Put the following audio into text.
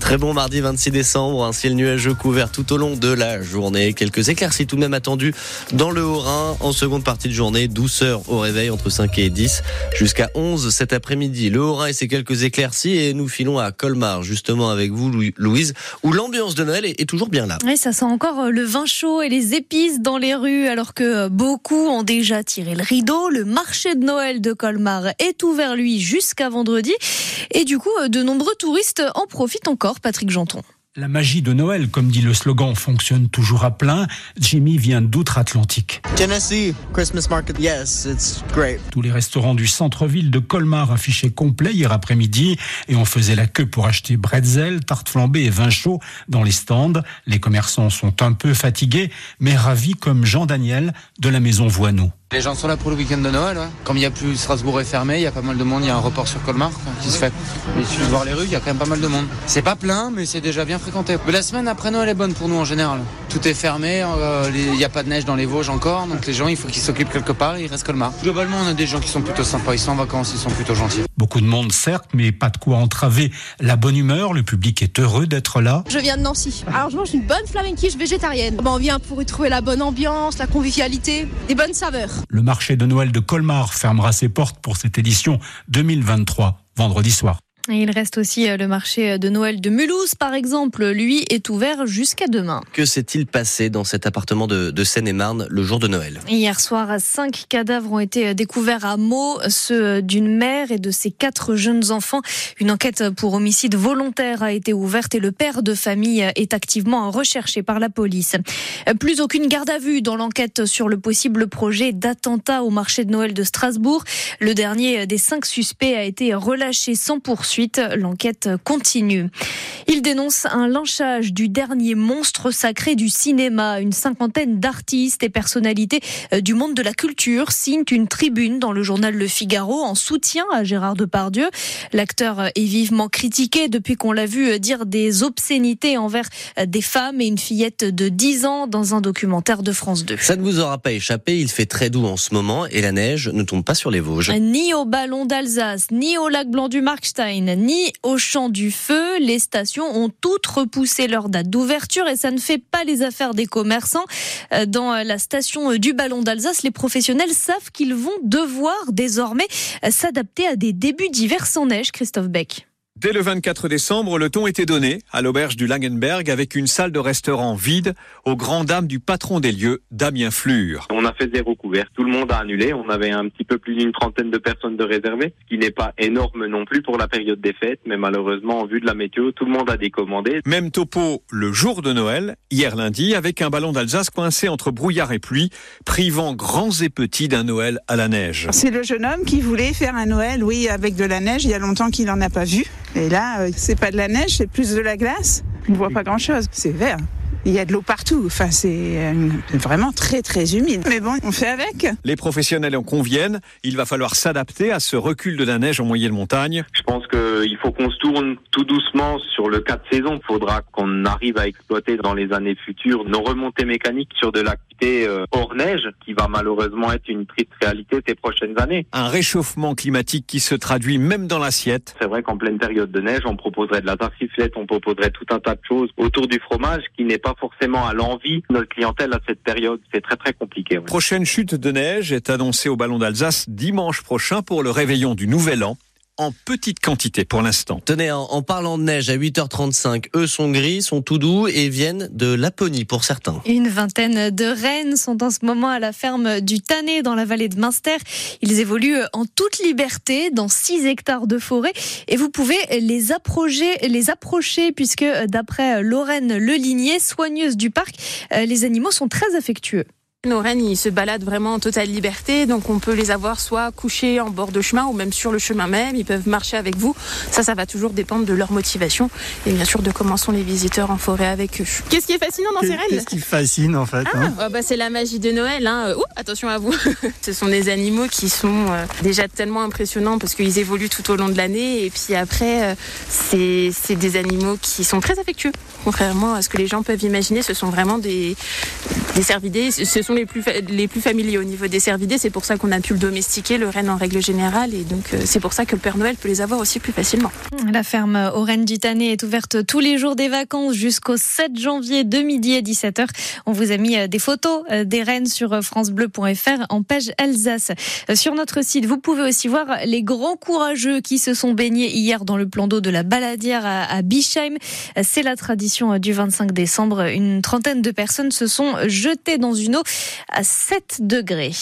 Très bon mardi 26 décembre, un ciel nuageux couvert tout au long de la journée. Quelques éclaircies tout de même attendues dans le Haut-Rhin en seconde partie de journée. Douceur au réveil entre 5 et 10 jusqu'à 11 cet après-midi. Le Haut-Rhin et ses quelques éclaircies et nous filons à Colmar justement avec vous Louise où l'ambiance de Noël est toujours bien là. Oui, ça sent encore euh, le vin chaud et les épices dans les rues alors que euh, beaucoup ont déjà tiré le rideau. Le marché de Noël de Colmar est ouvert lui jusqu'à vendredi et du coup euh, de nombreux touristes en profite encore, Patrick Janton. La magie de Noël, comme dit le slogan, fonctionne toujours à plein. Jimmy vient d'outre-Atlantique. Tennessee, Christmas market, yes, it's great. Tous les restaurants du centre-ville de Colmar affichaient complet hier après-midi et on faisait la queue pour acheter bretzel, tarte flambée et vin chaud dans les stands. Les commerçants sont un peu fatigués, mais ravis comme Jean-Daniel de la maison Voineau. Les gens sont là pour le week-end de Noël. Comme il n'y a plus Strasbourg est fermé, il y a pas mal de monde. Il y a un report sur Colmar qui se fait. Mais si voir les rues, il y a quand même pas mal de monde. C'est pas plein, mais c'est déjà bien fréquenté. Mais la semaine après Noël est bonne pour nous en général. Tout est fermé, euh, il n'y a pas de neige dans les Vosges encore, donc les gens, il faut qu'ils s'occupent quelque part et ils restent Colmar. Globalement, on a des gens qui sont plutôt sympas. Ils sont en vacances, ils sont plutôt gentils. Beaucoup de monde, certes, mais pas de quoi entraver la bonne humeur. Le public est heureux d'être là. Je viens de Nancy. Alors, je mange une bonne flamenquiche végétarienne. on vient pour y trouver la bonne ambiance, la convivialité, des bonnes saveurs. Le marché de Noël de Colmar fermera ses portes pour cette édition 2023, vendredi soir. Et il reste aussi euh, le marché de Noël de Mulhouse, par exemple. Lui est ouvert jusqu'à demain. Que s'est-il passé dans cet appartement de, Seine-et-Marne le jour de Noël? Hier soir, cinq cadavres ont été découverts à Meaux, ceux d'une mère et de ses quatre jeunes enfants. Une enquête pour homicide volontaire a été ouverte et le père de famille est activement recherché par la police. Plus aucune garde à vue dans l'enquête sur le possible projet d'attentat au marché de Noël de Strasbourg. Le dernier des cinq suspects a été relâché sans poursuite l'enquête continue. Il dénonce un lynchage du dernier monstre sacré du cinéma. Une cinquantaine d'artistes et personnalités euh, du monde de la culture signent une tribune dans le journal Le Figaro en soutien à Gérard Depardieu. L'acteur est vivement critiqué depuis qu'on l'a vu dire des obscénités envers des femmes et une fillette de 10 ans dans un documentaire de France 2. Ça ne vous aura pas échappé, il fait très doux en ce moment et la neige ne tombe pas sur les Vosges. Ni au ballon d'Alsace, ni au lac blanc du Markstein, ni au champ du feu. Les stations ont toutes repoussé leur date d'ouverture et ça ne fait pas les affaires des commerçants. Euh, dans la station du Ballon d'Alsace, les professionnels savent qu'ils vont devoir désormais s'adapter à des débuts d'hiver sans neige. Christophe Beck. Dès le 24 décembre, le ton était donné à l'auberge du Langenberg avec une salle de restaurant vide aux grandes dames du patron des lieux, Damien Flure. On a fait zéro couvert. Tout le monde a annulé. On avait un petit peu plus d'une trentaine de personnes de réservées, ce qui n'est pas énorme non plus pour la période des fêtes, mais malheureusement, en vue de la météo, tout le monde a décommandé. Même topo le jour de Noël, hier lundi, avec un ballon d'Alsace coincé entre brouillard et pluie, privant grands et petits d'un Noël à la neige. C'est le jeune homme qui voulait faire un Noël, oui, avec de la neige. Il y a longtemps qu'il n'en a pas vu. Et là, euh, c'est pas de la neige, c'est plus de la glace. On ne voit pas grand-chose. C'est vert. Il y a de l'eau partout. Enfin, c'est euh, vraiment très, très humide. Mais bon, on fait avec. Les professionnels en conviennent. Il va falloir s'adapter à ce recul de la neige en moyenne montagne. Je pense qu'il faut qu'on se tourne tout doucement sur le cas de saison. Il faudra qu'on arrive à exploiter dans les années futures nos remontées mécaniques sur de l'activité euh, hors neige, qui va malheureusement être une triste réalité ces prochaines années. Un réchauffement climatique qui se traduit même dans l'assiette. C'est vrai qu'en pleine période de neige, on proposerait de la tartiflette, on proposerait tout un tas de choses autour du fromage qui n'est pas forcément à l'envie de notre clientèle à cette période. C'est très très compliqué. Prochaine chute de neige est annoncée au Ballon d'Alsace dimanche prochain pour le réveillon du Nouvel An en petite quantité pour l'instant. Tenez, en, parlant de neige, à 8h35, eux sont gris, sont tout doux et viennent de Laponie pour certains. Une vingtaine de rennes sont en ce moment à la ferme du Tanné dans la vallée de Münster. Ils évoluent en toute liberté dans 6 hectares de forêt et vous pouvez les approcher, les approcher puisque d'après Lorraine Leligné, soigneuse du parc, euh, les animaux sont très affectueux. Nos rennes, ils se baladent vraiment en totale liberté, donc on peut les avoir soit couchés en bord de chemin ou même sur le chemin même. Ils peuvent marcher avec vous. Ça, ça va toujours dépendre de leur motivation et bien sûr de comment sont les visiteurs en forêt avec eux. Qu'est-ce qui est fascinant dans ces rennes Qu'est-ce qui fascine en fait ah, hein oh, bah, C'est la magie de Noël. Hein. Ouh, attention à vous. Ce sont des animaux qui sont euh, déjà tellement impressionnants parce qu'ils évoluent tout au long de l'année et puis après, euh, c'est des animaux qui sont très affectueux. Contrairement à ce que les gens peuvent imaginer, ce sont vraiment des Les cervidés, ce sont les plus, les plus familiers au niveau des cervidés. C'est pour ça qu'on a pu le domestiquer, le renne en règle générale. Et donc, euh, c'est pour ça que le Père Noël peut les avoir aussi plus facilement. La ferme au Rennes du est ouverte tous les jours des vacances jusqu'au 7 janvier de midi à 17h. On vous a mis euh, des photos euh, des rennes sur FranceBleu.fr en page Alsace. Sur notre site, vous pouvez aussi voir les grands courageux qui se sont baignés hier dans le plan d'eau de la Baladière à Bischheim. C'est la tradition du 25 décembre. Une trentaine de personnes se sont jetées dans une eau à 7 degrés.